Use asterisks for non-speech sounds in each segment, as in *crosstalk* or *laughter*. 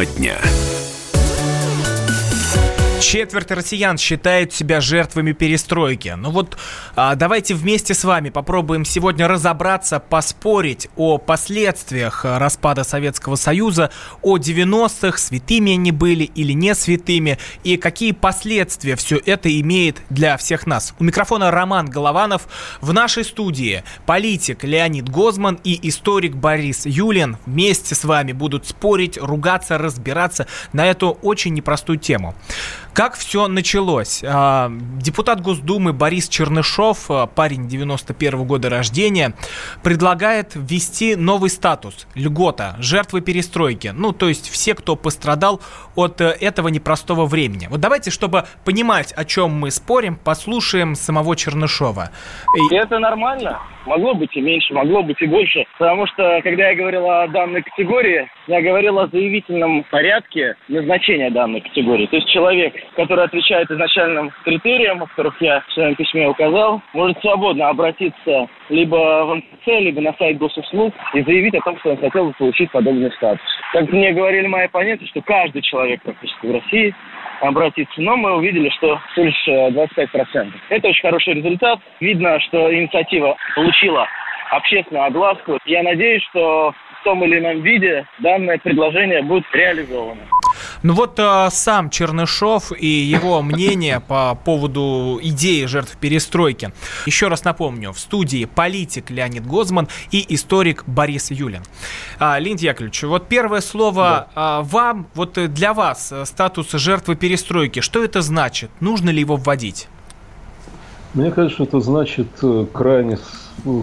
Тема дня. Четверть россиян считают себя жертвами перестройки. Ну вот а, давайте вместе с вами попробуем сегодня разобраться, поспорить о последствиях распада Советского Союза, о 90-х, святыми они были или не святыми, и какие последствия все это имеет для всех нас. У микрофона Роман Голованов. В нашей студии политик Леонид Гозман и историк Борис Юлин вместе с вами будут спорить, ругаться, разбираться на эту очень непростую тему. Как все началось? А, депутат Госдумы Борис Чернышов, а, парень 91 года рождения, предлагает ввести новый статус – льгота, жертвы перестройки. Ну, то есть все, кто пострадал от э, этого непростого времени. Вот давайте, чтобы понимать, о чем мы спорим, послушаем самого Чернышова. Это нормально. Могло быть и меньше, могло быть и больше. Потому что, когда я говорил о данной категории, я говорил о заявительном порядке назначения данной категории. То есть человек, который отвечает изначальным критериям, о которых я в своем письме указал, может свободно обратиться либо в МЦ, либо на сайт госуслуг и заявить о том, что он хотел бы получить подобный статус. Как мне говорили мои оппоненты, что каждый человек практически в России обратиться, но мы увидели, что всего лишь 25%. Э, Это очень хороший результат. Видно, что инициатива получила общественную огласку. Я надеюсь, что в том или ином виде данное предложение будет реализовано. Ну вот э, сам Чернышов и его *laughs* мнение по поводу идеи жертв перестройки. Еще раз напомню, в студии политик Леонид Гозман и историк Борис Юлин. А, Леонид Яковлевич, вот первое слово да. а, вам, вот для вас э, статус жертвы перестройки, что это значит? Нужно ли его вводить? Мне кажется, это значит э, крайне,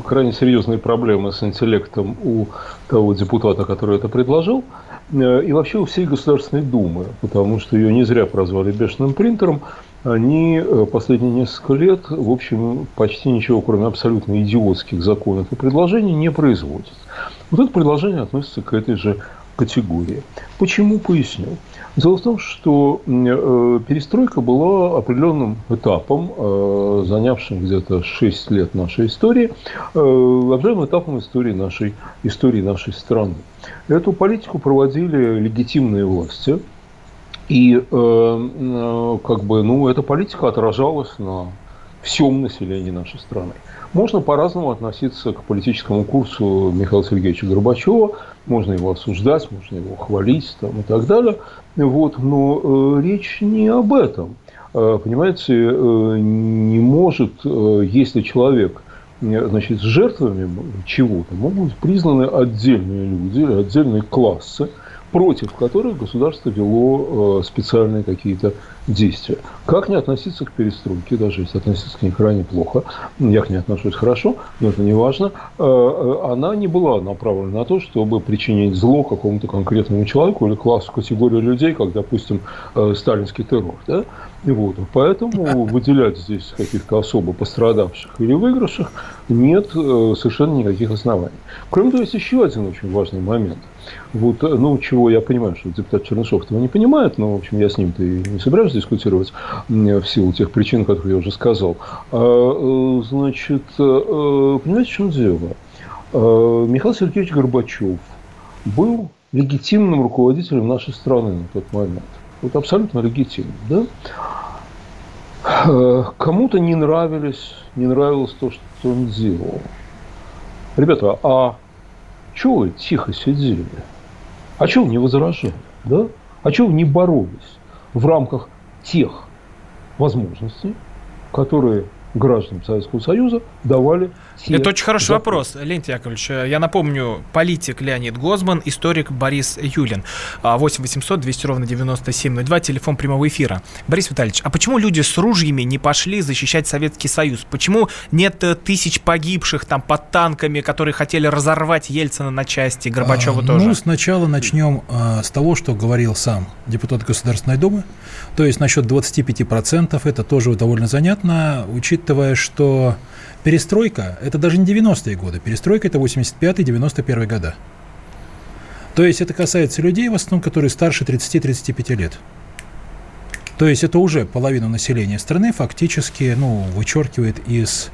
крайне серьезные проблемы с интеллектом у того депутата, который это предложил, э, и вообще у всей Государственной Думы, потому что ее не зря прозвали бешеным принтером. Они э, последние несколько лет, в общем, почти ничего, кроме абсолютно идиотских законов и предложений, не производят. Вот это предложение относится к этой же категории. Почему, поясню. Дело в том, что э, перестройка была определенным этапом, э, занявшим где-то 6 лет нашей истории, э, определенным этапом истории нашей, истории нашей страны. Эту политику проводили легитимные власти, и как бы, ну, эта политика отражалась на всем населении нашей страны. Можно по-разному относиться к политическому курсу Михаила Сергеевича Горбачева, можно его осуждать, можно его хвалить там, и так далее. Вот, но э, речь не об этом. Э, понимаете, э, не может, э, если человек э, значит, жертвами чего-то, могут быть признаны отдельные люди или отдельные классы, против которых государство вело э, специальные какие-то действия. Как не относиться к перестройке, даже если относиться к ней крайне плохо, я к ней отношусь хорошо, но это не важно, э, э, она не была направлена на то, чтобы причинить зло какому-то конкретному человеку или классу, категории людей, как, допустим, сталинский террор. Да? Вот. Поэтому выделять здесь каких-то особо пострадавших или выигравших нет совершенно никаких оснований. Кроме того, есть еще один очень важный момент – вот, э, ну, чего я понимаю, что депутат Чернышов этого не понимает, но, в общем, я с ним-то и не собираюсь дискутировать в силу тех причин, которые я уже сказал. А, э, значит, э, понимаете, в чем дело? Михаил Сергеевич Горбачев был легитимным руководителем нашей страны на тот момент. Вот абсолютно легитимным, да? Кому-то не нравились, не нравилось то, что он делал. Ребята, а чего вы тихо сидели? А чего вы не возражали? Да? А чего вы не боролись в рамках тех возможностей, которые гражданам Советского Союза давали Это очень хороший законы. вопрос, Леонид Яковлевич. Я напомню, политик Леонид Гозман, историк Борис Юлин. 8 800 200 ровно 9702, телефон прямого эфира. Борис Витальевич, а почему люди с ружьями не пошли защищать Советский Союз? Почему нет э, тысяч погибших там под танками, которые хотели разорвать Ельцина на части, Горбачева а, тоже? Ну, сначала начнем а, с того, что говорил сам депутат Государственной Думы. То есть насчет 25% это тоже довольно занятно, учитывая, что перестройка – это даже не 90-е годы, перестройка – это 85-91 года. То есть это касается людей, в основном, которые старше 30-35 лет. То есть это уже половина населения страны фактически ну, вычеркивает из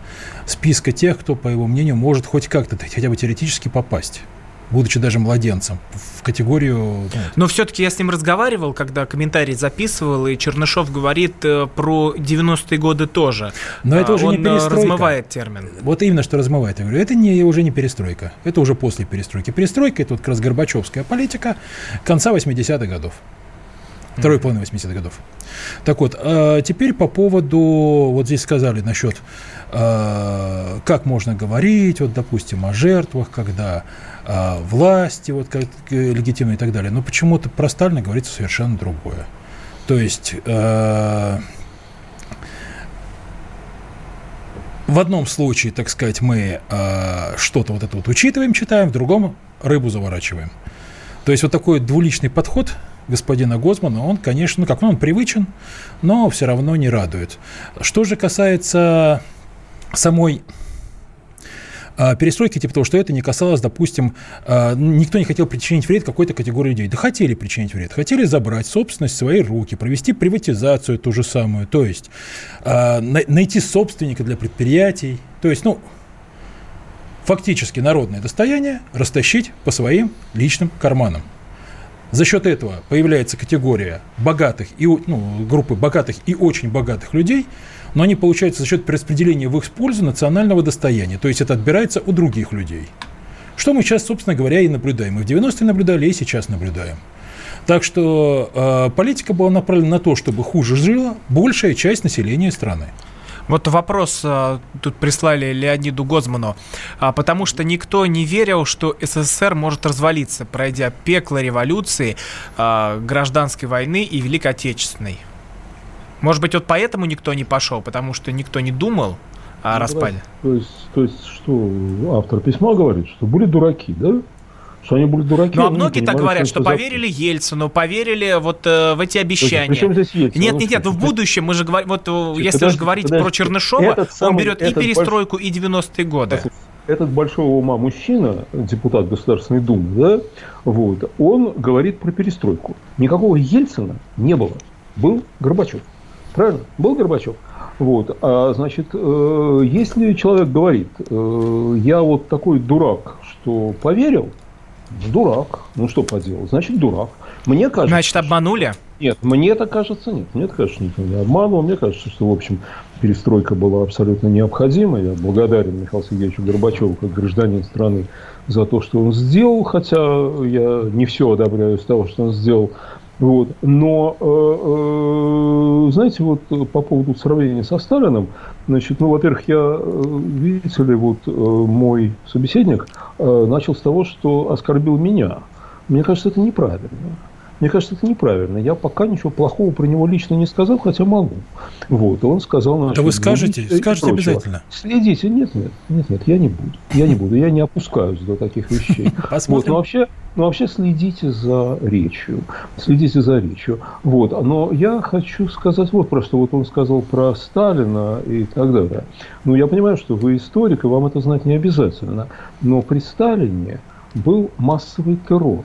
списка тех, кто, по его мнению, может хоть как-то, хотя бы теоретически попасть будучи даже младенцем, в категорию... Ну, Но все-таки я с ним разговаривал, когда комментарий записывал, и Чернышов говорит э, про 90-е годы тоже. Но это А, уже Он не э, перестройка. размывает термин. Вот именно что размывает. Я говорю, это не, уже не перестройка. Это уже после перестройки. Перестройка – это вот как раз Горбачевская политика конца 80-х годов. Второй половины 80-х годов. Так вот, а теперь по поводу, вот здесь сказали насчет, а, как можно говорить, вот, допустим, о жертвах, когда а, власти вот, как, э, легитимны и так далее. Но почему-то про Сталина говорится совершенно другое. То есть... а, в одном случае, так сказать, мы э, что-то вот это вот учитываем, читаем, в другом рыбу заворачиваем. То есть вот такой двуличный подход господина Гозмана, он, конечно, ну как, ну, он привычен, но все равно не радует. Что же касается самой перестройки, типа того, что это не касалось, допустим, а, никто не хотел причинить вред какой-то категории людей. Да хотели причинить вред, хотели забрать собственность в свои руки, провести приватизацию ту же самую, то есть а, на- найти собственника для предприятий, то есть, ну, фактически народное достояние растащить по своим личным карманам. За счет этого появляется категория богатых и ну, группы богатых и очень богатых людей, но они получаются за счет перераспределения в их пользу национального достояния, то есть это отбирается у других людей. Что мы сейчас, собственно говоря, и наблюдаем. И в 90-е наблюдали, и сейчас наблюдаем. Так что э, политика была направлена на то, чтобы хуже жила большая часть населения страны. Вот вопрос а, тут прислали Леониду Гозману. А, потому что никто не верил, что СССР может развалиться, пройдя пекло революции, а, гражданской войны и Великой Отечественной. Может быть, вот поэтому никто не пошел, потому что никто не думал о Ну, распаде. То есть, то есть, что автор письма говорит, что были дураки, да? Что они были дураки. Ну, а многие так говорят, что за- поверили Ельцину, поверили вот э, в эти обещания. Причем здесь Ельцин? Нет, нет, нет, в будущем мы же говорим, вот э, Подожди, если уж говорить про подожди. Чернышова, Этот он самый- берет и перестройку, и 90-е годы. Этот большого ума мужчина, депутат Государственной Думы, да, вот, он говорит про перестройку. Никакого Ельцина не было. Был Горбачев. Правильно? Был Горбачев. Вот, а, значит, э, если человек говорит, э, я вот такой дурак, что поверил, ну, дурак, ну что поделал, значит дурак. Мне кажется, Значит, обманули? нет, мне это кажется, нет. Мне это кажется, никто не обманывал. Мне кажется, что, в общем, перестройка была абсолютно необходима. Я благодарен Михаилу Сергеевичу Горбачеву, как гражданин страны, за то, что он сделал, хотя я не все одобряю из того, что он сделал. Вот. Но, э, э, знаете, вот по поводу сравнения со Сталиным, значит, ну, во-первых, я, э, видите ли, вот мой собеседник начал с того, что оскорбил меня. Мне кажется, это неправильно. Мне кажется, это неправильно. Я пока ничего плохого про него лично не сказал, хотя могу. Вот, и он сказал... Да значит, вы скажете, скажете прочего. обязательно. Следите. Нет, нет, нет, нет, я не буду. Я не буду. Я не опускаюсь до таких вещей. *laughs* Вот, но вообще, но вообще следите за речью. Следите за речью. Вот. Но я хочу сказать вот про что. Вот он сказал про Сталина и так далее. Ну, я понимаю, что вы историк, и вам это знать не обязательно. Но при Сталине был массовый террор.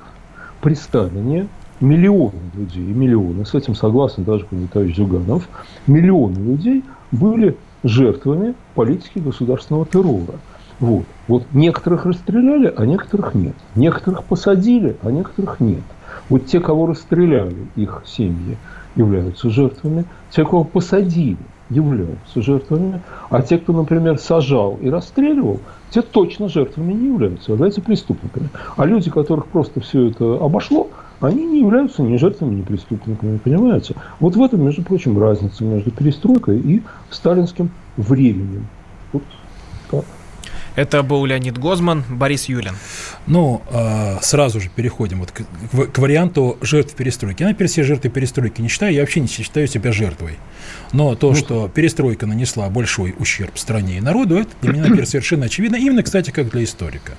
При Сталине миллионы людей, миллионы, с этим согласен даже товарищ Зюганов, миллионы людей были жертвами политики государственного террора. Вот. вот некоторых расстреляли, а некоторых нет. Некоторых посадили, а некоторых нет. Вот те, кого расстреляли, их семьи являются жертвами. Те, кого посадили, являются жертвами. А те, кто, например, сажал и расстреливал, те точно жертвами не являются, являются преступниками. А люди, которых просто все это обошло, они не являются ни жертвами, ни преступниками, понимаете? Вот в этом, между прочим, разница между перестройкой и сталинским временем. Вот так. Это был Леонид Гозман, Борис Юлин. Ну, а, сразу же переходим вот к, к- к варианту жертв перестройки. Я, например, все жертвы перестройки не считаю, я вообще не считаю себя жертвой. Но то, что перестройка нанесла большой ущерб стране и народу, это для меня, например, совершенно очевидно. Именно, кстати, как для историка.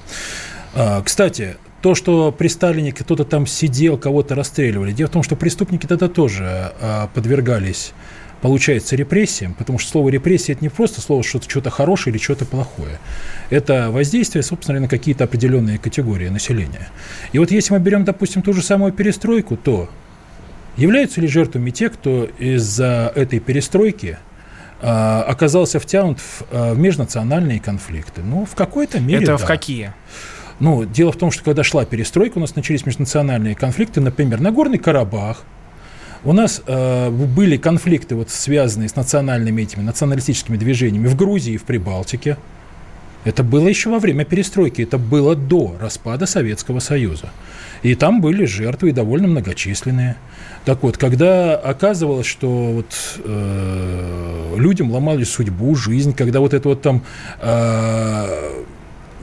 А, Кстати, то, что при Сталине кто-то там сидел, кого-то расстреливали. Дело в том, что преступники тогда тоже а, подвергались, получается, репрессиям, потому что слово репрессия это не просто слово что-то что-то хорошее или что-то плохое. Это воздействие, собственно, на какие-то определенные категории населения. И вот если мы берем, допустим, ту же самую перестройку, то являются ли жертвами те, кто из-за этой перестройки а, оказался втянут в, а, в межнациональные конфликты? Ну, в какой-то мере Это да. в какие? Ну, дело в том, что когда шла перестройка, у нас начались межнациональные конфликты, например, Нагорный Карабах, у нас э, были конфликты, вот, связанные с национальными этими националистическими движениями в Грузии и в Прибалтике. Это было еще во время перестройки, это было до распада Советского Союза. И там были жертвы, и довольно многочисленные. Так вот, когда оказывалось, что вот, э, людям ломали судьбу, жизнь, когда вот это вот там э,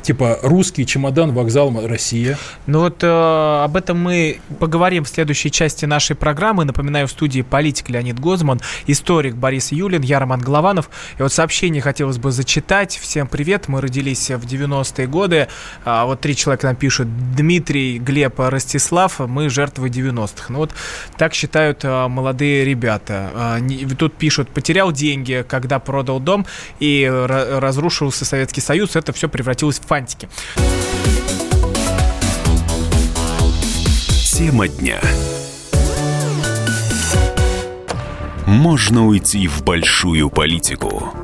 типа русский чемодан, вокзал Россия. Ну вот э, об этом мы поговорим в следующей части нашей программы. Напоминаю, в студии политик Леонид Гозман, историк Борис Юлин, я Роман Голованов. И вот сообщение хотелось бы зачитать. Всем привет, мы родились в 90-е годы. А, вот три человека нам пишут. Дмитрий, Глеб, Ростислав, мы жертвы 90-х. Ну вот так считают а, молодые ребята. А, не, тут пишут, потерял деньги, когда продал дом и разрушился Советский Союз. Это все превратилось в фантики. Тема дня. Можно уйти в большую политику,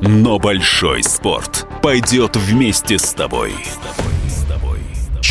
но большой спорт пойдет вместе с тобой. С тобой.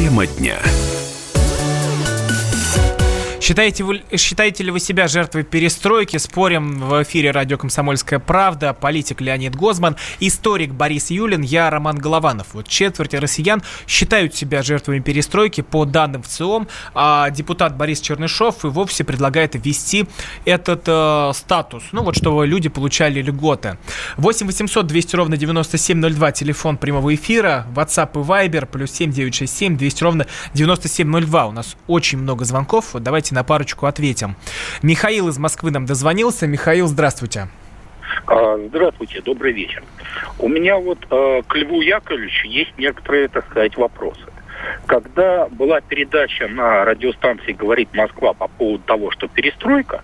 Тема дня. Считаете, вы, считаете ли вы себя жертвой перестройки? Спорим в эфире радио «Комсомольская правда». Политик Леонид Гозман, историк Борис Юлин, я Роман Голованов. Вот четверть россиян считают себя жертвами перестройки по данным ВЦИОМ, а депутат Борис Чернышов и вовсе предлагает ввести этот э, статус, ну вот чтобы люди получали льготы. 8 800 200 ровно 9702, телефон прямого эфира, WhatsApp и Viber, плюс 7 967 200 ровно 9702. У нас очень много звонков, давайте на парочку ответим. Михаил из Москвы нам дозвонился. Михаил, здравствуйте. А, здравствуйте, добрый вечер. У меня вот э, к Льву Яковлевичу есть некоторые, так сказать, вопросы. Когда была передача на радиостанции «Говорит Москва» по поводу того, что перестройка,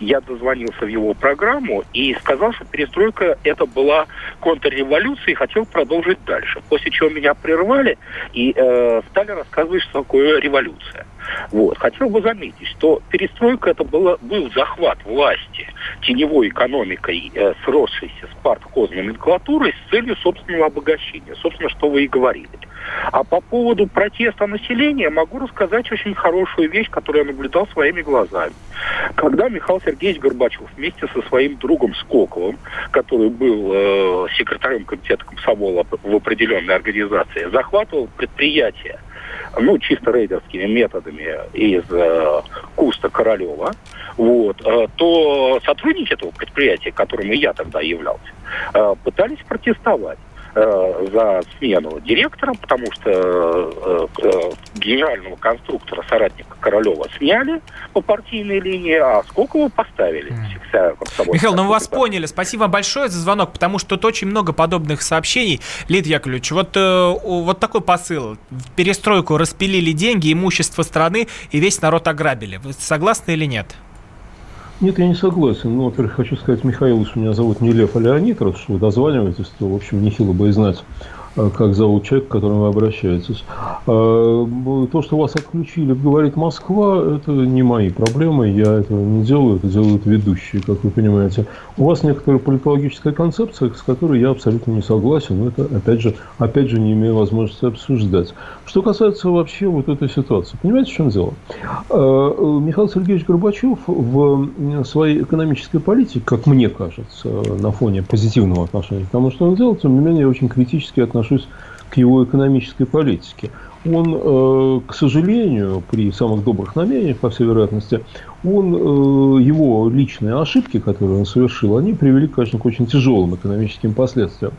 я дозвонился в его программу и сказал, что перестройка это была контрреволюция и хотел продолжить дальше. После чего меня прервали и э, стали рассказывать, что такое революция. Вот. Хотел бы заметить, что перестройка это было, был захват власти теневой экономикой, э, сросшейся с парткозной номенклатурой с целью собственного обогащения. Собственно, что вы и говорили. А по поводу протеста населения могу рассказать очень хорошую вещь, которую я наблюдал своими глазами. Когда Михаил Сергеевич Горбачев вместе со своим другом Скоковым, который был э, секретарем комитета комсомола в определенной организации, захватывал предприятие, ну, чисто рейдерскими методами из э, Куста Королева, вот, э, то сотрудники этого предприятия, которым и я тогда являлся, э, пытались протестовать. Э, за смену директора, потому что э, э, генерального конструктора, соратника Королева сняли по партийной линии, а Сколково поставили. Mm. Михаил, ну мы вас поняли. Спасибо большое за звонок, потому что тут очень много подобных сообщений. Лид Яковлевич, вот, вот такой посыл. В перестройку распилили деньги, имущество страны и весь народ ограбили. Вы согласны или нет? Нет, я не согласен. Ну, во-первых, хочу сказать Михаилу, что меня зовут не Лев, а Леонид, раз что вы дозваниваетесь, то, в общем, нехило бы и знать, Э, как зовут человек, к которому вы обращаетесь. Э, то, что вас отключили, говорит Москва, это не мои проблемы, я этого не делаю, это делают ведущие, как вы понимаете. У вас некоторая политологическая концепция, с которой я абсолютно не согласен, но это, опять же, опять же, не имею возможности обсуждать. Что касается вообще вот этой ситуации, понимаете, в чем дело? Э, Михаил Сергеевич Горбачев в своей экономической политике, как мне кажется, на фоне позитивного отношения к тому, что он делает, тем не менее, очень критически отношусь к его экономической политике. Он, э, к сожалению, при самых добрых намерениях, по всей вероятности, он, э, его личные ошибки, которые он совершил, они привели, конечно, к очень тяжелым экономическим последствиям.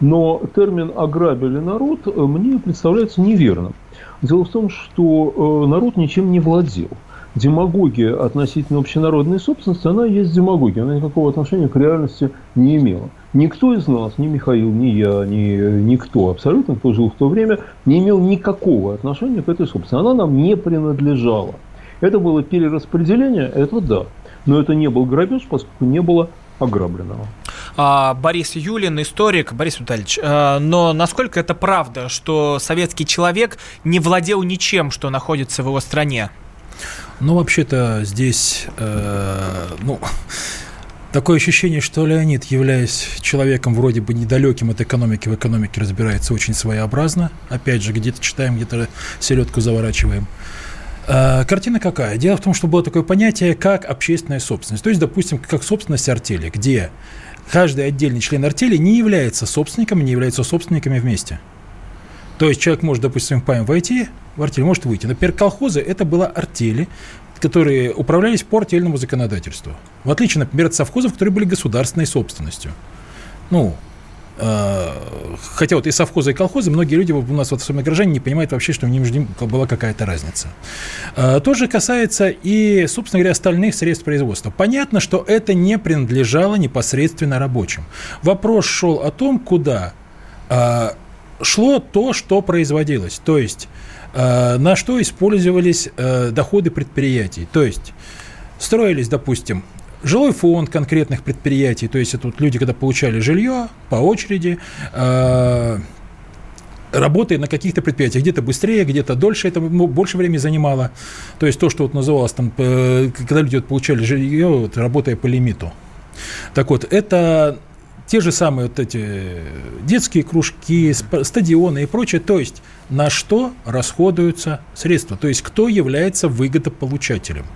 Но термин «ограбили народ» мне представляется неверным. Дело в том, что э, народ ничем не владел. Демагогия относительно общенародной собственности, она есть демагогия. Она никакого отношения к реальности не имела. Никто из нас, ни Михаил, ни я, ни никто, абсолютно, кто жил в то время, не имел никакого отношения к этой собственности. Она нам не принадлежала. Это было перераспределение, это да. Но это не был грабеж, поскольку не было ограбленного. А, Борис Юлин, историк. Борис Витальевич, а, но насколько это правда, что советский человек не владел ничем, что находится в его стране? Ну, вообще-то здесь, э, ну, Такое ощущение, что Леонид, являясь человеком вроде бы недалеким от экономики, в экономике разбирается очень своеобразно. Опять же, где-то читаем, где-то селедку заворачиваем. А, картина какая? Дело в том, что было такое понятие, как общественная собственность. То есть, допустим, как собственность артели, где каждый отдельный член артели не является собственником, не является собственниками вместе. То есть человек может, допустим, в ПАМ войти, в артель может выйти. Например, колхозы – это было артели, которые управлялись по артельному законодательству. В отличие, например, от совхозов, которые были государственной собственностью. Ну, э, хотя вот и совхозы, и колхозы, многие люди у нас, вот особенно горожане, не понимают вообще, что между ними была какая-то разница. Э, то же касается и, собственно говоря, остальных средств производства. Понятно, что это не принадлежало непосредственно рабочим. Вопрос шел о том, куда э, шло то, что производилось. То есть Э, на что использовались э, доходы предприятий. То есть строились, допустим, жилой фонд конкретных предприятий, то есть это вот люди, когда получали жилье по очереди, э, работая на каких-то предприятиях, где-то быстрее, где-то дольше, это больше времени занимало. То есть то, что вот называлось там, когда люди вот получали жилье, вот, работая по лимиту. Так вот, это те же самые вот эти детские кружки, стадионы и прочее. То есть на что расходуются средства, то есть кто является выгодополучателем.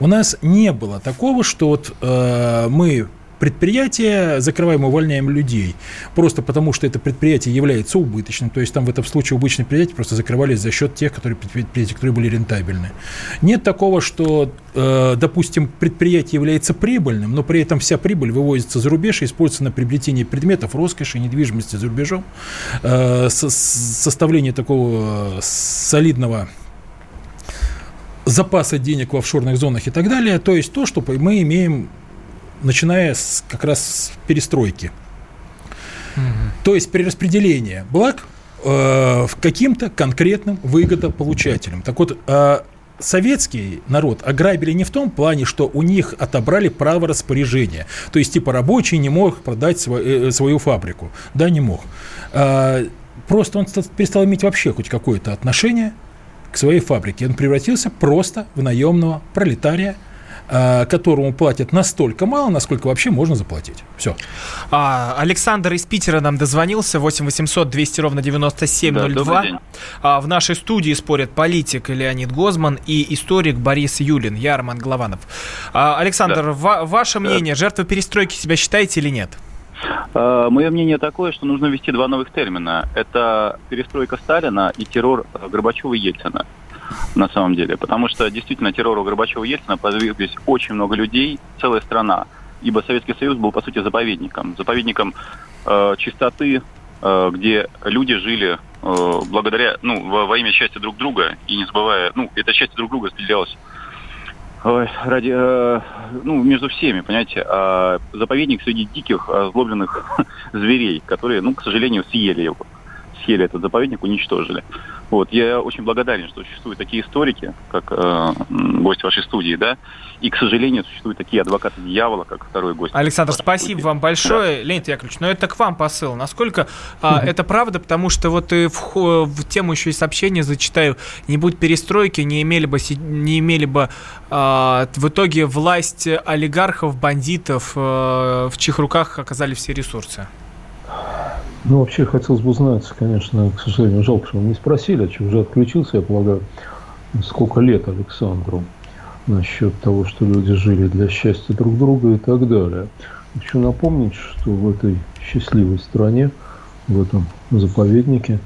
У нас не было такого, что вот э, мы предприятие, закрываем, увольняем людей. Просто потому, что это предприятие является убыточным. То есть там в этом случае убыточные предприятия просто закрывались за счет тех, которые, предприятия, которые были рентабельны. Нет такого, что, э, допустим, предприятие является прибыльным, но при этом вся прибыль вывозится за рубеж и используется на приобретение предметов, роскоши, недвижимости за рубежом. Э, составление такого солидного запаса денег в офшорных зонах и так далее. То есть то, что мы имеем начиная с, как раз с перестройки. Угу. То есть перераспределение благ э, каким-то конкретным выгодополучателям. Так вот, э, советский народ ограбили не в том плане, что у них отобрали право распоряжения. То есть, типа, рабочий не мог продать свой, э, свою фабрику. Да, не мог. Э, просто он перестал иметь вообще хоть какое-то отношение к своей фабрике. Он превратился просто в наемного пролетария – Э, которому платят настолько мало, насколько вообще можно заплатить. Все. А, Александр из Питера нам дозвонился. 8 800 200 ровно 9702. Да, а, в нашей студии спорят политик Леонид Гозман и историк Борис Юлин. Я Роман Голованов. А, Александр, да. ва- ваше мнение, да. жертвой перестройки себя считаете или нет? А, мое мнение такое, что нужно ввести два новых термина. Это перестройка Сталина и террор Горбачева и Ельцина на самом деле. Потому что действительно террору Горбачева и Ельцина подверглись очень много людей, целая страна. Ибо Советский Союз был, по сути, заповедником. Заповедником э, чистоты, э, где люди жили э, благодаря, ну, во, во имя счастья друг друга и не забывая, ну, это счастье друг друга разделялось Ой, ради, э, ну, между всеми, понимаете, э, заповедник среди диких, озлобленных *laughs* зверей, которые, ну, к сожалению, съели его съели этот заповедник, уничтожили. Вот. Я очень благодарен, что существуют такие историки, как э, гость вашей студии, да, и, к сожалению, существуют такие адвокаты дьявола, как второй гость. Александр, спасибо студии. вам большое. Да. Леонид Яковлевич, но это к вам посыл. Насколько а, это правда, потому что вот и в, в тему еще и сообщения зачитаю, не будь перестройки, не имели бы, не имели бы а, в итоге власть олигархов, бандитов, а, в чьих руках оказались все ресурсы. Ну, вообще, хотелось бы узнать, конечно, к сожалению, жалко, что вы не спросили, а уже отключился, я полагаю, сколько лет Александру насчет того, что люди жили для счастья друг друга и так далее. Хочу напомнить, что в этой счастливой стране, в этом заповеднике,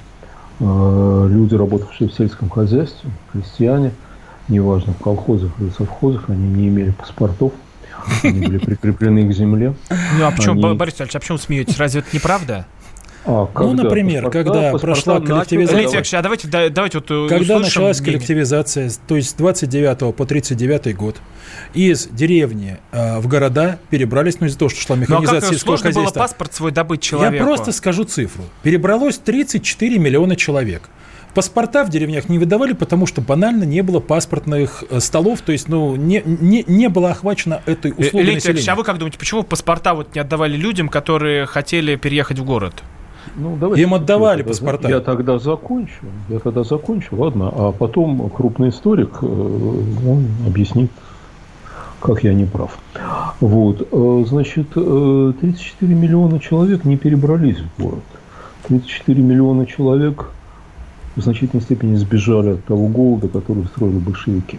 э, люди, работавшие в сельском хозяйстве, крестьяне, неважно, в колхозах или совхозах, они не имели паспортов, они были прикреплены к земле. Ну, а почему, они... Борис Ильич, а почему смеетесь? Разве это неправда? А, ну, например, паспорта, когда паспорта прошла коллективизация... а давайте, давайте вот э, Когда началась мнение. коллективизация, то есть с 29 по 39 год, из деревни э, в города перебрались, ну, из-за того, что шла механизация ну, а как сельского хозяйства. было паспорт свой добыть человеку? Я просто скажу цифру. Перебралось 34 миллиона человек. Паспорта в деревнях не выдавали, потому что банально не было паспортных э, столов, то есть, ну, не, не, не было охвачено этой услугой Илья населения. а вы как думаете, почему паспорта вот не отдавали людям, которые хотели переехать в город? Ну, давайте, Им отдавали я паспорта. Я тогда закончу. Я тогда закончу, ладно. А потом крупный историк, э, он объяснит, как я не прав. Вот. Э, значит, 34 миллиона человек не перебрались в город. 34 миллиона человек в значительной степени сбежали от того голода, который устроили большевики.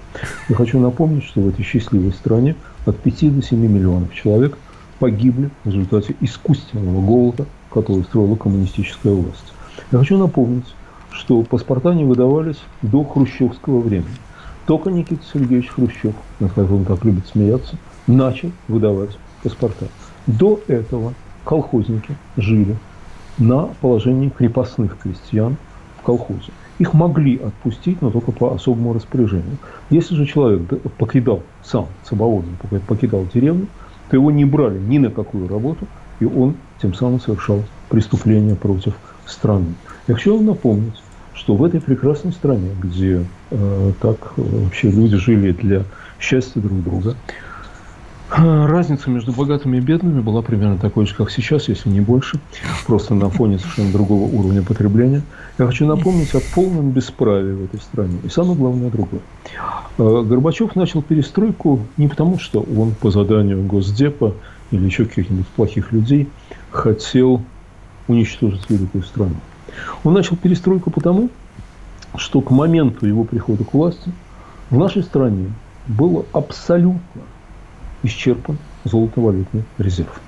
Я хочу напомнить, что в этой счастливой стране от 5 до 7 миллионов человек погибли в результате искусственного голода, который устроила коммунистическая власть. Я хочу напомнить, что паспорта не выдавались до хрущевского времени. Только Никита Сергеевич Хрущев, над которым так любит смеяться, начал выдавать паспорта. До этого колхозники жили на положении крепостных крестьян в колхозе. Их могли отпустить, но только по особому распоряжению. Если же человек покидал сам свободно, покидал деревню, то его не брали ни на какую работу, и он тем самым совершал преступление против страны. Я хочу вам напомнить, что в этой прекрасной стране, где э, так вообще люди жили для счастья друг друга, Разница между богатыми и бедными была примерно такой же, как сейчас, если не больше, просто на фоне совершенно другого уровня потребления. Я хочу напомнить о полном бесправии в этой стране. И самое главное другое. Э, Горбачев начал перестройку не потому, что он по заданию Госдепа или еще каких-нибудь плохих людей хотел уничтожить великую страну. Он начал перестройку потому, что к моменту его прихода к власти в нашей стране было абсолютно исчерпан золотовалютный резерв.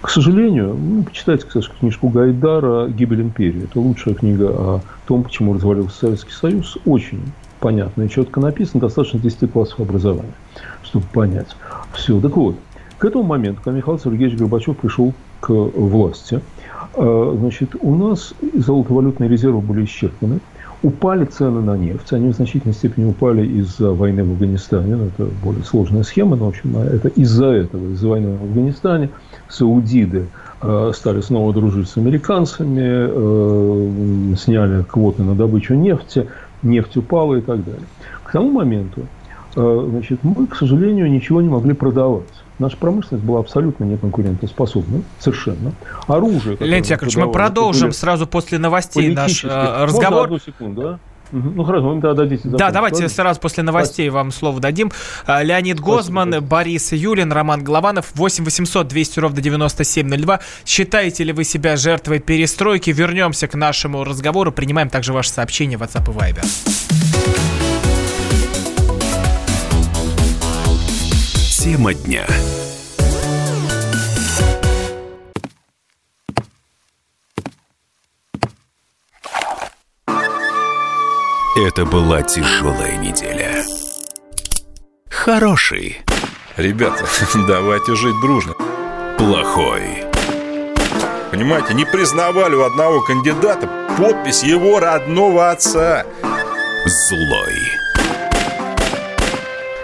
К сожалению, ну, почитайте, кстати, книжку Гайдара «Гибель империи». Это лучшая книга о том, почему развалился Советский Союз. Очень понятно и четко написано, достаточно 10 классов образования, чтобы понять. Все, так вот, к этому моменту, когда Михаил Сергеевич Горбачев пришел к власти, э, значит, у нас золотовалютные резервы были исчерпаны – Упали цены на нефть. Они в значительной степени упали из-за войны в Афганистане. Это более сложная схема, но, в общем, это из-за этого, из-за войны в Афганистане, саудиды э, стали снова дружить с американцами, э, сняли квоты на добычу нефти, нефть упала и так далее. К тому моменту значит, мы, к сожалению, ничего не могли продавать. Наша промышленность была абсолютно неконкурентоспособной, совершенно. Оружие... Леонид Яковлевич, мы продолжим сразу после новостей наш э, разговор. одну секунду, да? Ну хорошо, вы тогда дадите. Да, давайте ладно? сразу после новостей Спасибо. вам слово дадим. Э, Леонид Гозман, Спасибо. Борис Юлин, Роман Голованов, 8 800 200 ровно 9702. Считаете ли вы себя жертвой перестройки? Вернемся к нашему разговору. Принимаем также ваши сообщения в WhatsApp и Viber. Тема дня. Это была тяжелая неделя. Хороший. Ребята, *laughs* давайте жить дружно. Плохой. Понимаете, не признавали у одного кандидата подпись его родного отца. Злой.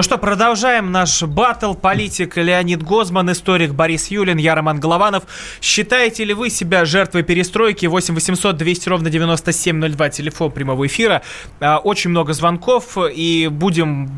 Ну что, продолжаем наш батл. Политик Леонид Гозман, историк Борис Юлин, я Роман Голованов. Считаете ли вы себя жертвой перестройки? 8 800 200 ровно 9702, телефон прямого эфира. А, очень много звонков, и будем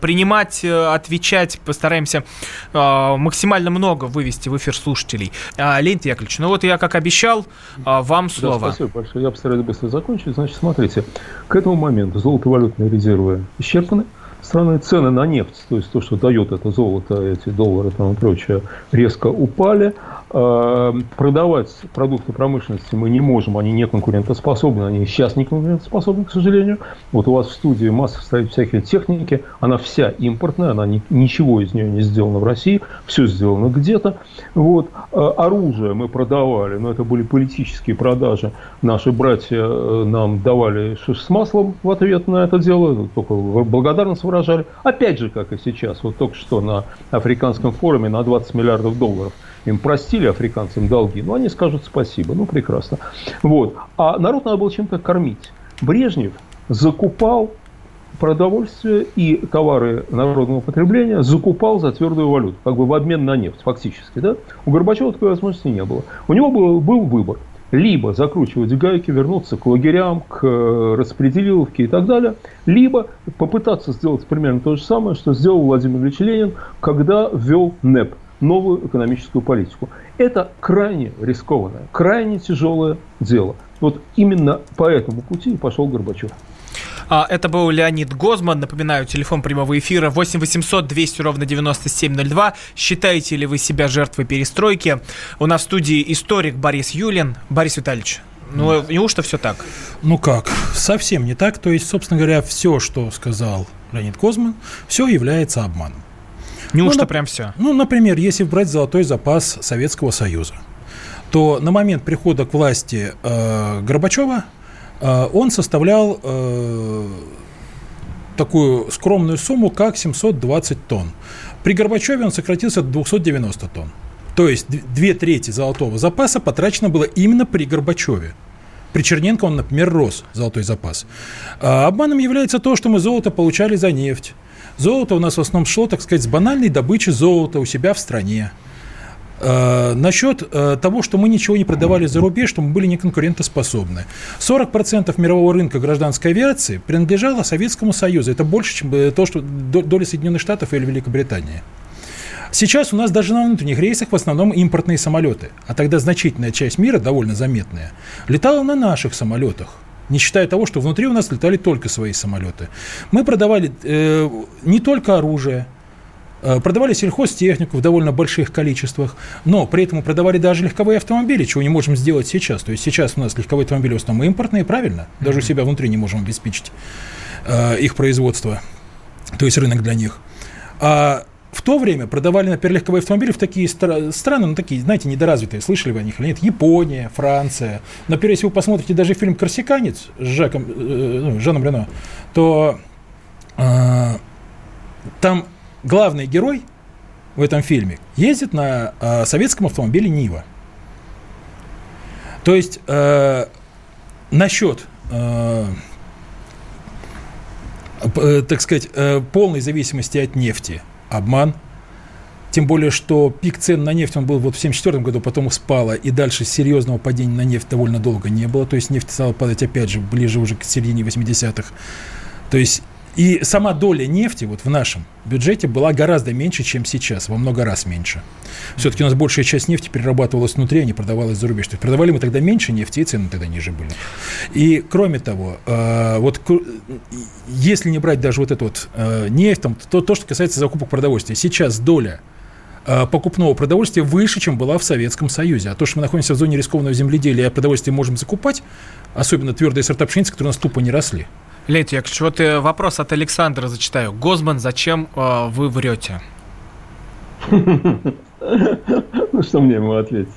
принимать, э, отвечать, постараемся а, максимально много вывести в эфир слушателей. А, Леонид Яковлевич, ну вот я, как обещал, вам слово. Да, спасибо большое. Я постараюсь быстро закончить. Значит, смотрите, к этому моменту золотовалютные резервы исчерпаны страны цены на нефть, то есть то, что дает это золото, эти доллары там и прочее, резко упали. Э, продавать продукты промышленности мы не можем, они не конкурентоспособны, они сейчас не конкурентоспособны, к сожалению. Вот у вас в студии масса стоит всякой техники, она вся импортная, она ни, ничего из нее не сделано в России, все сделано где-то. Вот. Э, оружие мы продавали, но это были политические продажи. Наши братья э, нам давали с маслом в ответ на это дело, только благодарность выражали. Опять же, как и сейчас, вот только что на африканском форуме на 20 миллиардов долларов – им простили африканцам долги, но они скажут спасибо, ну прекрасно. Вот. А народ надо было чем-то кормить. Брежнев закупал продовольствие и товары народного потребления закупал за твердую валюту, как бы в обмен на нефть, фактически. Да? У Горбачева такой возможности не было. У него был, был выбор. Либо закручивать гайки, вернуться к лагерям, к э, распределиловке и так далее, либо попытаться сделать примерно то же самое, что сделал Владимир Ильич Ленин, когда ввел НЭП новую экономическую политику. Это крайне рискованное, крайне тяжелое дело. Вот именно по этому пути пошел Горбачев. А, это был Леонид Гозман. Напоминаю, телефон прямого эфира 8 800 200 ровно 9702. Считаете ли вы себя жертвой перестройки? У нас в студии историк Борис Юлин. Борис Витальевич, ну, неужто все так? Ну как, совсем не так. То есть, собственно говоря, все, что сказал Леонид Гозман, все является обманом. Неужто ну, прям все? Ну, например, если брать золотой запас Советского Союза, то на момент прихода к власти э, Горбачева э, он составлял э, такую скромную сумму, как 720 тонн. При Горбачеве он сократился до 290 тонн. То есть две трети золотого запаса потрачено было именно при Горбачеве. При Черненко он, например, рос, золотой запас. А обманом является то, что мы золото получали за нефть. Золото у нас в основном шло, так сказать, с банальной добычи золота у себя в стране. Э, насчет э, того, что мы ничего не продавали за рубеж, что мы были неконкурентоспособны. 40% мирового рынка гражданской авиации принадлежало Советскому Союзу. Это больше, чем э, то, что доля Соединенных Штатов или Великобритании. Сейчас у нас даже на внутренних рейсах в основном импортные самолеты, а тогда значительная часть мира, довольно заметная, летала на наших самолетах не считая того, что внутри у нас летали только свои самолеты. Мы продавали э, не только оружие, э, продавали сельхозтехнику в довольно больших количествах, но при этом мы продавали даже легковые автомобили, чего не можем сделать сейчас. То есть сейчас у нас легковые автомобили в основном импортные, правильно? Даже у себя внутри не можем обеспечить э, их производство, то есть рынок для них. А в то время продавали, например, легковые автомобили в такие стра- страны, ну, такие, знаете, недоразвитые. Слышали вы о них или нет? Япония, Франция. Например, если вы посмотрите даже фильм «Корсиканец» с Жаком, э, ну, Жаном Рено, то э, там главный герой в этом фильме ездит на э, советском автомобиле «Нива». То есть э, насчет э, э, так сказать, э, полной зависимости от нефти – обман. Тем более, что пик цен на нефть, он был вот в 1974 году, потом спало, и дальше серьезного падения на нефть довольно долго не было. То есть нефть стала падать опять же ближе уже к середине 80-х. То есть и сама доля нефти вот в нашем бюджете была гораздо меньше, чем сейчас, во много раз меньше. Все-таки у нас большая часть нефти перерабатывалась внутри, а не продавалась за рубеж. То есть продавали мы тогда меньше нефти, и цены тогда ниже были. И кроме того, э, вот если не брать даже вот эту вот э, нефть, там, то, то, что касается закупок продовольствия, сейчас доля э, покупного продовольствия выше, чем была в Советском Союзе. А то, что мы находимся в зоне рискованного земледелия, продовольствие можем закупать, особенно твердые сорта пшеницы, которые у нас тупо не росли. Леонид Яковлевич, вот э, вопрос от Александра зачитаю. Гозман, зачем э, вы врете? *laughs* Ну, что мне ему ответить?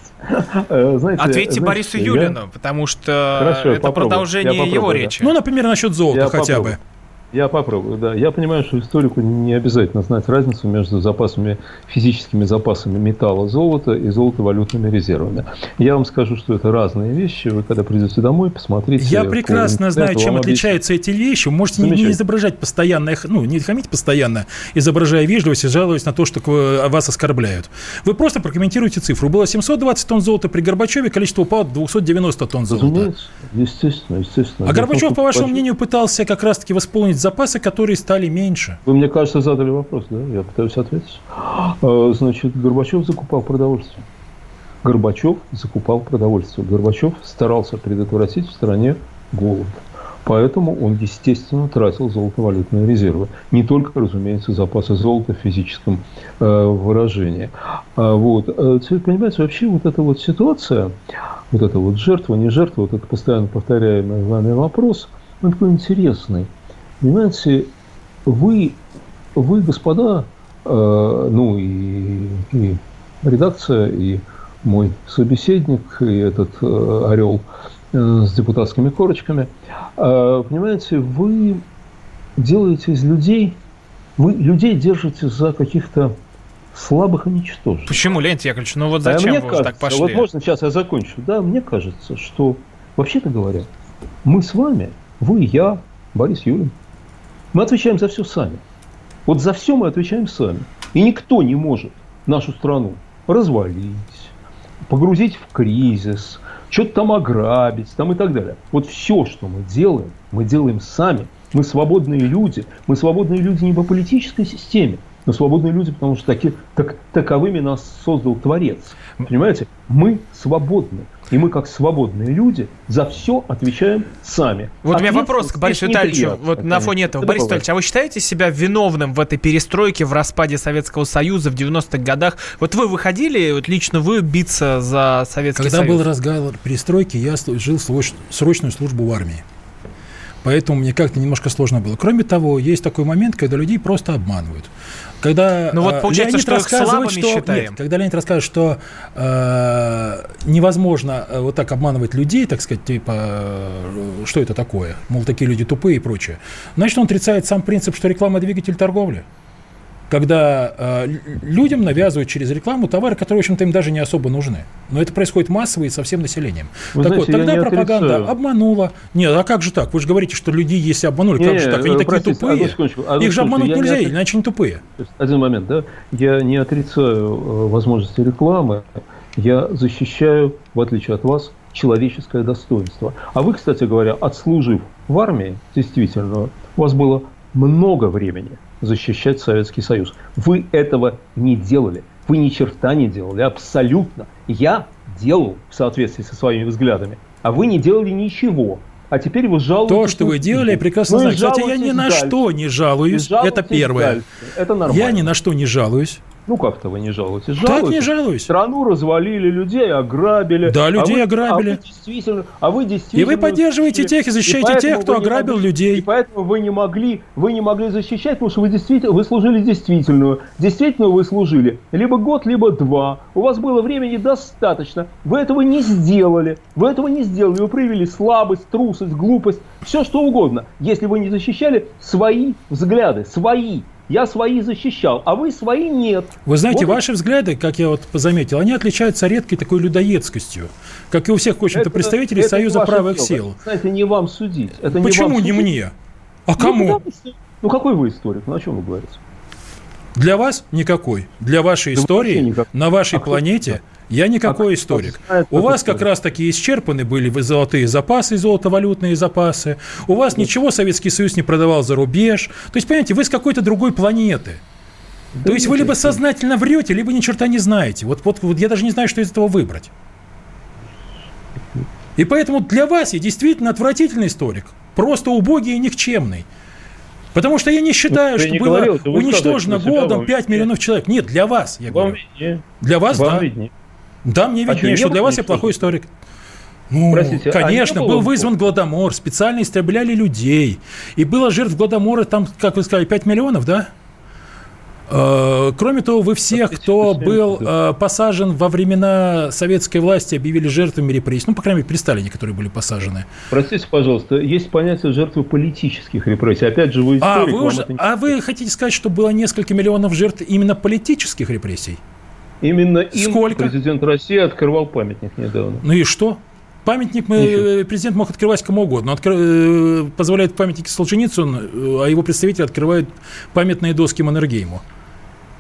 Э, знаете, Ответьте знаете, Борису Юлину, я... потому что Хорошо, это попробую. продолжение его речи. Ну, например, насчет золота я хотя попробую. бы. Я попробую, да. Я понимаю, что историку не обязательно знать разницу между запасами, физическими запасами металла, золота и золотовалютными резервами. Я вам скажу, что это разные вещи. Вы когда придете домой, посмотрите. Я прекрасно знаю, чем отличаются эти вещи. Можете не, не изображать постоянно, ну, не хамить постоянно, изображая вежливость и жалуясь на то, что вас оскорбляют. Вы просто прокомментируете цифру. Было 720 тонн золота при Горбачеве, количество упало до 290 тонн золота. Разумеется, естественно, естественно. А Горбачев, по вашему мнению, пытался как раз-таки восполнить запасы, которые стали меньше. Вы, мне кажется, задали вопрос, да? Я пытаюсь ответить. А, значит, Горбачев закупал продовольствие. Горбачев закупал продовольствие. Горбачев старался предотвратить в стране голод. Поэтому он, естественно, тратил золотовалютные резервы. Не только, разумеется, запасы золота в физическом э, выражении. А, вот. Э, понимаете, вообще вот эта вот ситуация, вот эта вот жертва, не жертва, вот этот постоянно повторяемый вами вопрос, он такой интересный. Понимаете, вы, вы господа, э, ну и, и редакция, и мой собеседник, и этот э, орел – Э, с депутатскими корочками. А, понимаете, вы делаете из людей, вы людей держите за каких-то слабых и ничтожных. Почему, Леонид Яковлевич? Ну вот зачем а мне вы кажется, так пошли? Вот можно сейчас я закончу. Да, мне кажется, что, вообще-то говоря, мы с вами, вы, я, Борис Юрин, мы отвечаем за все сами. Вот за все мы отвечаем сами. И никто не может нашу страну развалить, погрузить в кризис, что-то там ограбить, там и так далее. Вот все, что мы делаем, мы делаем сами. Мы свободные люди. Мы свободные люди не по политической системе, но свободные люди, потому что таки, так, таковыми нас создал Творец. Понимаете? Мы свободны. И мы, как свободные люди, за все отвечаем сами. Вот у меня вопрос к Борису Витальевичу. Вот на фоне этого. Это Борис Витальевич, а вы считаете себя виновным в этой перестройке, в распаде Советского Союза в 90-х годах? Вот вы выходили, вот лично вы, биться за Советский Когда Союз? Когда был разгар перестройки, я жил срочную службу в армии. Поэтому мне как-то немножко сложно было. Кроме того, есть такой момент, когда людей просто обманывают. Когда ну вот получается, Леонид что рассказывает, что считаем. Нет, когда Леонид рассказывает, что э, невозможно э, вот так обманывать людей, так сказать, типа, э, что это такое, мол, такие люди тупые и прочее, значит, он отрицает сам принцип, что реклама двигатель торговли когда э, людям навязывают через рекламу товары, которые, в общем-то, им даже не особо нужны. Но это происходит массово и со всем населением. Вы так знаете, вот, тогда пропаганда отрицаю. обманула. Нет, а как же так? Вы же говорите, что людей, если обманули, не, как же так? Они такие простите, тупые. Одну одну Их же обмануть нельзя, не иначе они тупые. Один момент, да? Я не отрицаю э, возможности рекламы. Я защищаю, в отличие от вас, человеческое достоинство. А вы, кстати говоря, отслужив в армии, действительно, у вас было много времени защищать Советский Союз. Вы этого не делали. Вы ни черта не делали, абсолютно. Я делал в соответствии со своими взглядами, а вы не делали ничего. А теперь вы жалуетесь. То, что вы делали, я прекрасно знаю. Кстати, я ни на дальше. что не жалуюсь. Это первое. Дальше. Это нормально. Я ни на что не жалуюсь. Ну как-то вы не жалуетесь? Жалуетесь. Так не жалуюсь. Страну развалили, людей ограбили. Да, людей а вы, ограбили. А вы действительно, а вы действительно. И вы поддерживаете тех и защищаете и тех, кто ограбил могли, людей. И поэтому вы не могли, вы не могли защищать, потому что вы действительно, вы служили действительную. Действительно вы служили либо год, либо два. У вас было времени достаточно. Вы этого не сделали. Вы этого не сделали. Вы проявили слабость, трусость, глупость, все что угодно. Если вы не защищали свои взгляды, свои я свои защищал, а вы свои нет. Вы знаете, вот. ваши взгляды, как я вот заметил, они отличаются редкой такой людоедскостью, как и у всех, в общем-то, представителей это Союза правых дело. сил. Знаете, не вам судить. Это Почему не, не мне? А ну, кому? Ну, какой вы историк? Ну, о чем вы говорите? Для вас никакой. Для вашей да истории на вашей а планете – я никакой а историк. У вас как раз таки исчерпаны были золотые запасы, золотовалютные запасы. У вас ничего Советский Союз не продавал за рубеж. То есть, понимаете, вы с какой-то другой планеты. Да То есть вы либо сознательно врете, либо ни черта не знаете. Вот, вот, вот я даже не знаю, что из этого выбрать. И поэтому для вас я действительно отвратительный историк. Просто убогий и никчемный. Потому что я не считаю, что не было говорил, уничтожено голодом 5 миллионов человек. Нет, для вас, я говорю. Вам Для вас, Вам да. Виднее. Да, мне виднее, а что, что для вас я плохой историк. Ну, Простите, а конечно, а был вызван Гладомор, специально истребляли людей. И было жертв Гладомора, там, как вы сказали, 5 миллионов, да? Э, кроме того, вы всех, кто был э, посажен во времена советской власти, объявили жертвами репрессий. Ну, по крайней мере, при Сталине, которые были посажены. Простите, пожалуйста, есть понятие жертвы политических репрессий. Опять же, вы историк. А вы, уже, а вы хотите сказать, что было несколько миллионов жертв именно политических репрессий? Именно им Сколько? президент России открывал памятник недавно. Ну и что? Памятник мы, Ничего. президент мог открывать кому угодно. Он откр... Э, позволяет памятники Солженицыну, э, а его представители открывают памятные доски Маннергейму.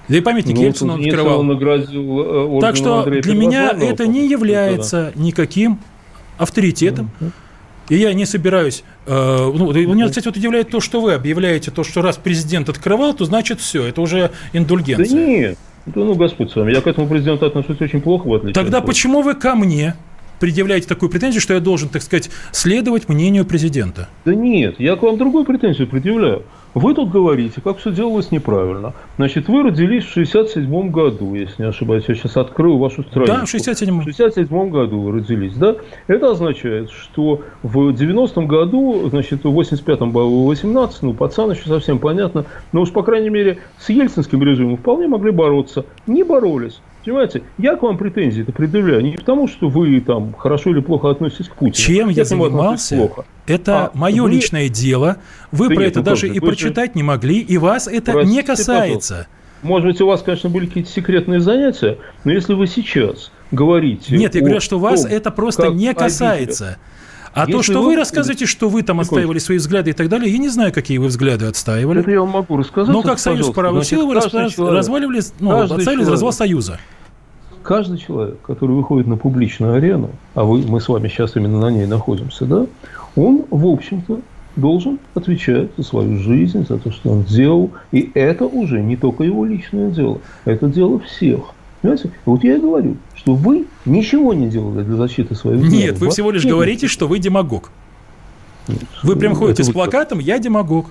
Да и памятник ну, Ельцину он открывал. Он наградил э, так что Андрея для меня это не является да. никаким авторитетом. Mm-hmm. И я не собираюсь... Э, ну, меня, кстати, вот удивляет то, что вы объявляете то, что раз президент открывал, то значит все, это уже индульгенция. Да нет, да ну, Господь с вами, я к этому президенту отношусь очень плохо, в отличие Тогда от почему вы ко мне предъявляете такую претензию, что я должен, так сказать, следовать мнению президента. Да нет, я к вам другую претензию предъявляю. Вы тут говорите, как все делалось неправильно. Значит, вы родились в 67 году, если не ошибаюсь. Я сейчас открою вашу страницу. Да, в 67 В 67 году вы родились, да? Это означает, что в 90-м году, значит, в 85-м было 18, ну, пацан еще совсем понятно. Но уж, по крайней мере, с ельцинским режимом вполне могли бороться. Не боролись. Понимаете, я к вам претензии это предъявляю не потому, что вы там хорошо или плохо относитесь к Путину. Чем я, занимался, плохо. это а мое вы... личное дело. Вы да про нет, это ну даже и прочитать не могли, и вас это Простите, не касается. Пожалуйста. Может быть, у вас, конечно, были какие-то секретные занятия, но если вы сейчас говорите... Нет, я говорю, что вас том, это просто не касается. А Если то, что вы, вы рассказываете, что вы там отстаивали свои взгляды и так далее, я не знаю, какие вы взгляды отстаивали. Это я вам могу рассказать. Но как Союз правовых сил вы разваливали, ну, отстаивали развал Союза каждый человек, который выходит на публичную арену, а вы, мы с вами сейчас именно на ней находимся, да, он, в общем-то, должен отвечать за свою жизнь, за то, что он делал. И это уже не только его личное дело, это дело всех. Понимаете? Вот я и говорю, что вы ничего не делали для защиты своих Нет, вы всего лишь говорите, что вы демагог. Нет, вы прям ходите с плакатом «Я демагог».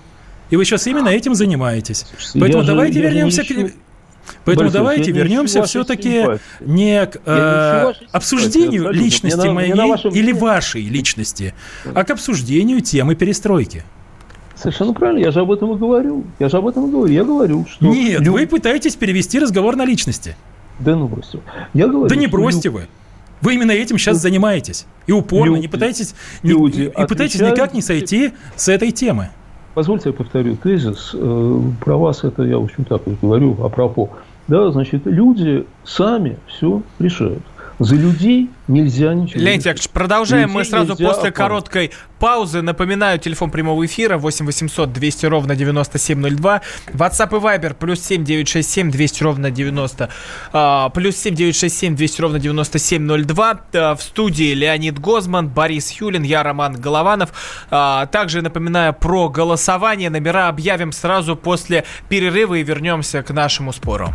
И вы сейчас именно этим занимаетесь. Поэтому я давайте же, вернемся к... Поэтому Борис давайте вернемся все-таки не к э, обсуждению личности моей или вашей личности, а к обсуждению темы перестройки. Совершенно правильно, я же об этом и говорю. Я же об этом и говорю. Я говорю, что... Нет, люд... вы пытаетесь перевести разговор на личности. Да ну бросьте. Я говорю, да не бросьте люд... вы. Вы именно этим сейчас занимаетесь. И упорно, люди, не пытаетесь, люди не, и пытаетесь никак не сойти с этой темы. Позвольте я повторю тезис. Э, про вас это я, в общем, так вот говорю, апропо. Да, значит, люди сами все решают. За людей нельзя ничего. Леонид Яковлевич, продолжаем людей мы сразу после опорать. короткой паузы. Напоминаю, телефон прямого эфира 8 800 200 ровно 9702. WhatsApp и Viber плюс 7 967 200 ровно 90. А, плюс 7 967 200 ровно 9702. А, в студии Леонид Гозман, Борис Юлин, я Роман Голованов. А, также напоминаю про голосование. Номера объявим сразу после перерыва и вернемся к нашему спору.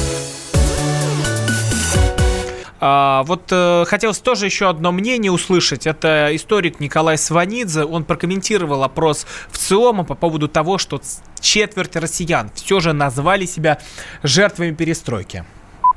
А, вот э, хотелось тоже еще одно мнение услышать. Это историк Николай Сванидзе. Он прокомментировал опрос в ЦИОМа по поводу того, что четверть россиян все же назвали себя жертвами перестройки.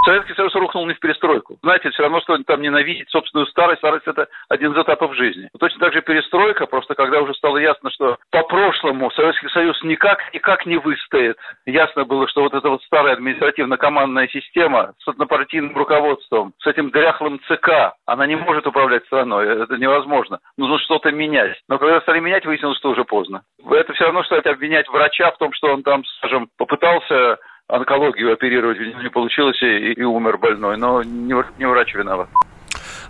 Советский Союз рухнул не в перестройку. Знаете, все равно, что там ненавидеть собственную старость. Старость – это один из этапов жизни. Точно так же перестройка, просто когда уже стало ясно, что по-прошлому Советский Союз никак, никак не выстоит. Ясно было, что вот эта вот старая административно-командная система с однопартийным руководством, с этим дряхлым ЦК, она не может управлять страной. Это невозможно. Нужно что-то менять. Но когда стали менять, выяснилось, что уже поздно. Это все равно, что обвинять врача в том, что он там, скажем, попытался онкологию оперировать, не получилось и, и умер больной, но не, не врач виноват.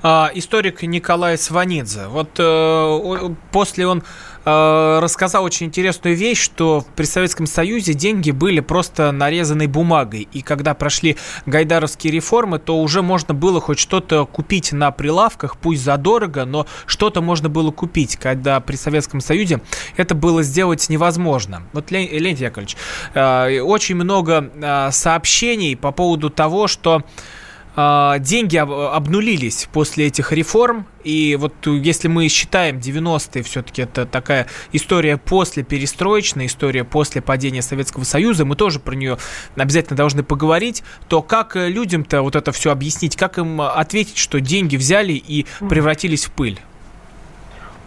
А, историк Николай Сванидзе. Вот э, после он э, рассказал очень интересную вещь, что при Советском Союзе деньги были просто нарезанной бумагой. И когда прошли гайдаровские реформы, то уже можно было хоть что-то купить на прилавках, пусть задорого, но что-то можно было купить, когда при Советском Союзе это было сделать невозможно. Вот, Леонид Яковлевич, э, очень много сообщений по поводу того, что деньги обнулились после этих реформ. И вот если мы считаем 90-е, все-таки это такая история после перестроечная, история после падения Советского Союза, мы тоже про нее обязательно должны поговорить, то как людям-то вот это все объяснить, как им ответить, что деньги взяли и превратились в пыль?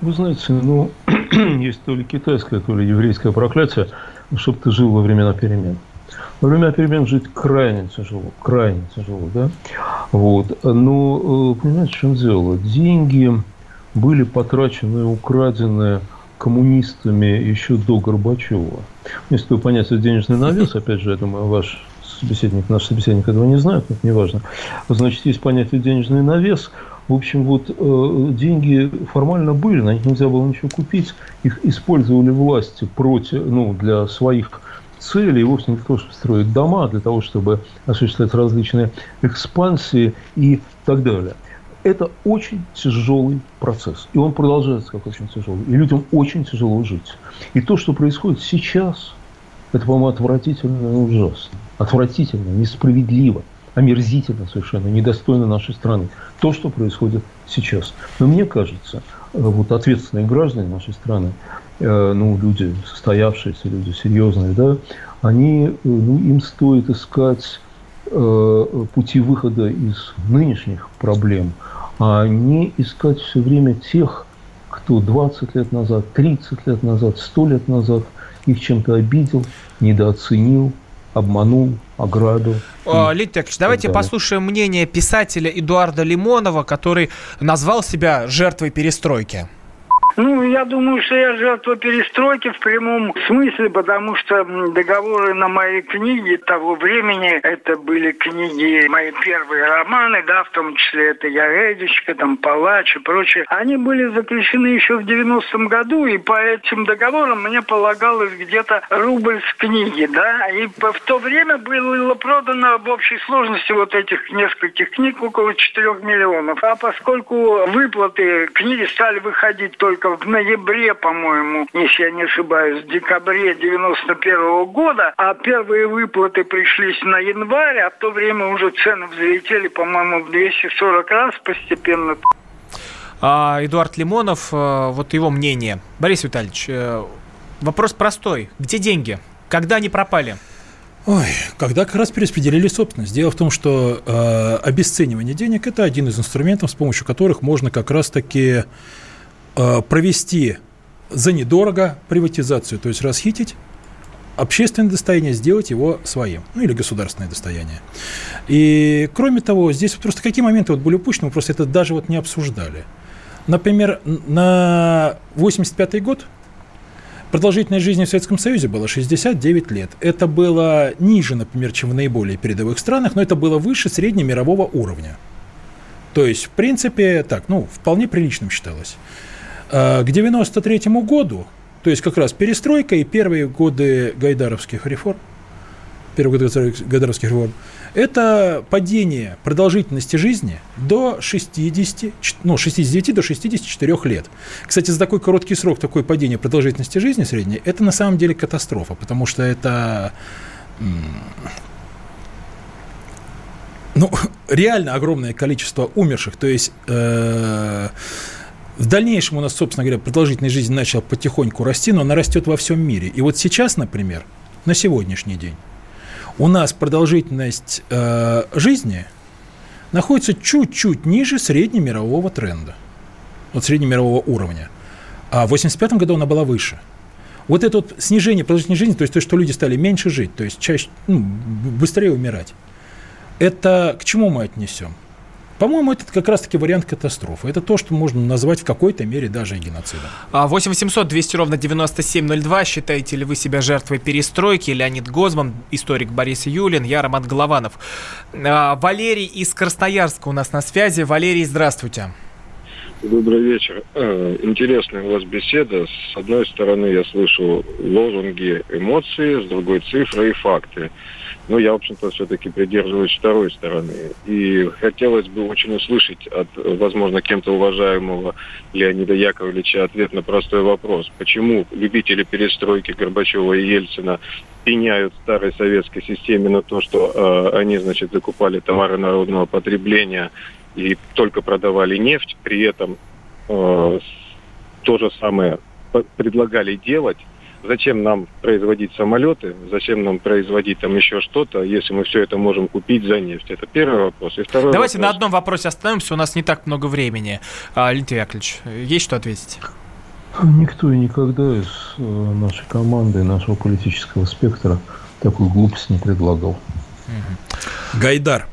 Вы знаете, ну, *clears throat* есть то ли китайское, то ли еврейское проклятие, чтобы ты жил во времена перемен. Во время перемен жить крайне тяжело, крайне тяжело, да. Вот. Но, э, понимаете, в чем дело? Деньги были потрачены украдены коммунистами еще до Горбачева. Есть такое понятие денежный навес, опять же, я думаю, ваш собеседник, наш собеседник этого не знает, но это не важно. Значит, есть понятие денежный навес. В общем, вот э, деньги формально были, на них нельзя было ничего купить. Их использовали власти против, ну, для своих целей, вовсе не для того, чтобы строить дома, а для того, чтобы осуществлять различные экспансии и так далее. Это очень тяжелый процесс, и он продолжается как очень тяжелый, и людям очень тяжело жить. И то, что происходит сейчас, это, по-моему, отвратительно и ужасно. Отвратительно, несправедливо, омерзительно совершенно, недостойно нашей страны. То, что происходит сейчас. Но мне кажется, э, вот ответственные граждане нашей страны, ну, люди состоявшиеся, люди серьезные, да, они, э, ну, им стоит искать пути выхода из нынешних проблем, а не искать все время тех, кто 20 лет назад, 30 лет назад, 100 лет назад – их чем-то обидел, недооценил, обманул, ограбил. Лид Яковлевич, давайте послушаем мнение писателя Эдуарда Лимонова, который назвал себя жертвой перестройки. Ну, я думаю, что я жертва перестройки в прямом смысле, потому что договоры на мои книги того времени, это были книги, мои первые романы, да, в том числе это «Я Эдичка», там «Палач» и прочее, они были заключены еще в 90-м году, и по этим договорам мне полагалось где-то рубль с книги, да, и в то время было продано в общей сложности вот этих нескольких книг около 4 миллионов. А поскольку выплаты книги стали выходить только в ноябре, по-моему, если я не ошибаюсь, в декабре 91 -го года, а первые выплаты пришлись на январь, а в то время уже цены взлетели, по-моему, в 240 раз постепенно. А, Эдуард Лимонов, э, вот его мнение. Борис Витальевич, э, вопрос простой. Где деньги? Когда они пропали? Ой, когда как раз перераспределили собственность. Дело в том, что э, обесценивание денег – это один из инструментов, с помощью которых можно как раз-таки провести за недорого приватизацию, то есть расхитить общественное достояние, сделать его своим, ну или государственное достояние. И кроме того, здесь просто какие моменты вот были упущены, мы просто это даже вот не обсуждали. Например, на 85 год продолжительность жизни в Советском Союзе была 69 лет. Это было ниже, например, чем в наиболее передовых странах, но это было выше среднемирового уровня. То есть, в принципе, так, ну, вполне приличным считалось. А, к 93 году, то есть как раз перестройка и первые годы гайдаровских реформ, первые годы гайдаровских реформ, это падение продолжительности жизни до 60, ну, 69 до 64 лет. Кстати, за такой короткий срок такое падение продолжительности жизни средней, это на самом деле катастрофа, потому что это ну, *laughs* реально огромное количество умерших. То есть э, в дальнейшем у нас, собственно говоря, продолжительность жизни начала потихоньку расти, но она растет во всем мире. И вот сейчас, например, на сегодняшний день, у нас продолжительность э, жизни находится чуть-чуть ниже среднемирового тренда, вот среднемирового уровня. А в 1985 году она была выше. Вот это вот снижение продолжительности жизни, то есть то, что люди стали меньше жить, то есть чаще, ну, быстрее умирать, это к чему мы отнесем? По-моему, это как раз-таки вариант катастрофы. Это то, что можно назвать в какой-то мере даже и геноцидом. 8 800 200 ровно 9702. Считаете ли вы себя жертвой перестройки? Леонид Гозман, историк Борис Юлин, я Роман Голованов. А, Валерий из Красноярска у нас на связи. Валерий, здравствуйте. Добрый вечер. А, интересная у вас беседа. С одной стороны, я слышу лозунги, эмоции, с другой цифры и факты. Но я, в общем-то, все-таки придерживаюсь второй стороны. И хотелось бы очень услышать от, возможно, кем-то уважаемого Леонида Яковлевича ответ на простой вопрос. Почему любители перестройки Горбачева и Ельцина пеняют старой советской системе на то, что э, они, значит, закупали товары народного потребления и только продавали нефть, при этом э, то же самое предлагали делать зачем нам производить самолеты, зачем нам производить там еще что-то, если мы все это можем купить за нефть? Это первый вопрос. И второй Давайте вопрос. на одном вопросе остановимся, у нас не так много времени. А, Яковлевич, есть что ответить? Никто и никогда из э, нашей команды, нашего политического спектра такую глупость не предлагал. Гайдар.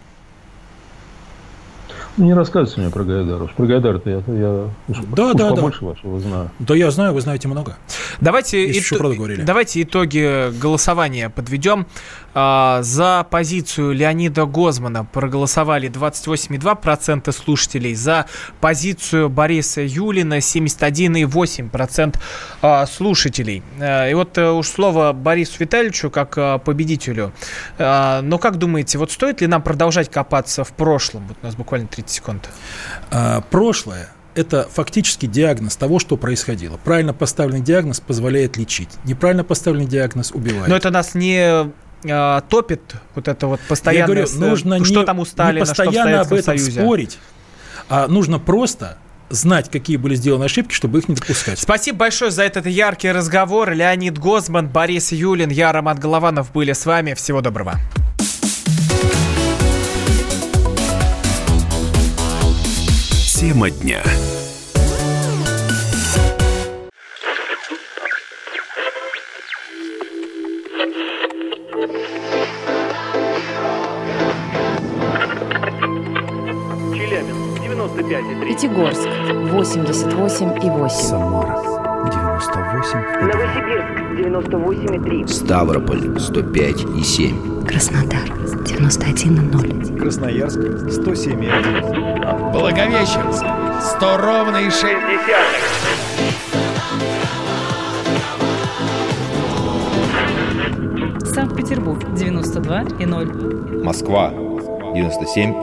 Ну, не рассказывайте мне про Гайдара. Про Гайдара-то я, я уж, да, уж да, побольше да. вашего знаю. Да я знаю, вы знаете много. Давайте, что, ито- правду говорили. давайте итоги голосования подведем. А, За позицию Леонида Гозмана проголосовали 28,2% слушателей. За позицию Бориса Юлина 71,8% а, слушателей. А, И вот э, уж слово Борису Витальевичу как победителю. Но как думаете, вот стоит ли нам продолжать копаться в прошлом? Вот у нас буквально 30 секунд. А, прошлое – это фактически диагноз того, что происходило. Правильно поставленный диагноз позволяет лечить. Неправильно поставленный диагноз убивает. Но это нас не а, топит вот это вот постоянно. Я говорю, нужно что не, там у не Сталина, что в постоянно об этом Союзе. спорить, а нужно просто знать, какие были сделаны ошибки, чтобы их не допускать. Спасибо большое за этот яркий разговор. Леонид Гозман, Борис Юлин, я, Роман Голованов были с вами. Всего доброго. Тема дня. 95,3. Пятигорск 88 и 8. Самара 98 Новосибирск 98,3. Ставрополь 105 и 7. Краснодар 91 и 0. Красноярск 107 и 1. Благовещенск 100 ровно и 6 Санкт-Петербург 92 и 0. Москва 97